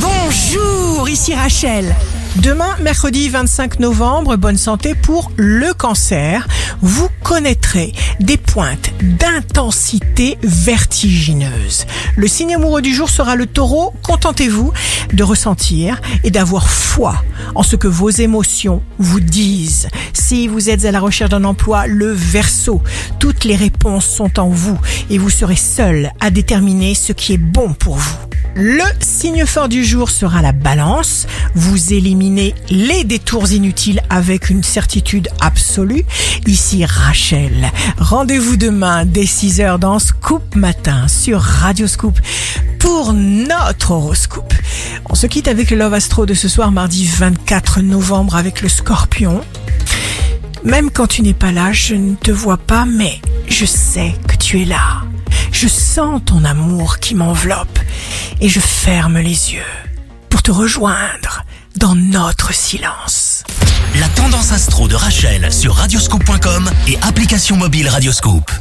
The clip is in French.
Bonjour, ici Rachel. Demain, mercredi 25 novembre, bonne santé pour le cancer. Vous connaîtrez des pointes d'intensité vertigineuse. Le signe amoureux du jour sera le taureau. Contentez-vous de ressentir et d'avoir foi en ce que vos émotions vous disent. Si vous êtes à la recherche d'un emploi, le verso, toutes les réponses sont en vous et vous serez seul à déterminer ce qui est bon pour vous. Le signe fort du jour sera la balance. Vous éliminez les détours inutiles avec une certitude absolue. Ici Rachel. Rendez-vous demain dès 6h dans Scoop Matin sur Radio Scoop pour notre horoscope. On se quitte avec le Love Astro de ce soir mardi 24 novembre avec le scorpion. Même quand tu n'es pas là, je ne te vois pas, mais je sais que tu es là. Je sens ton amour qui m'enveloppe et je ferme les yeux pour te rejoindre dans notre silence. La tendance astro de Rachel sur radioscope.com et application mobile Radioscope.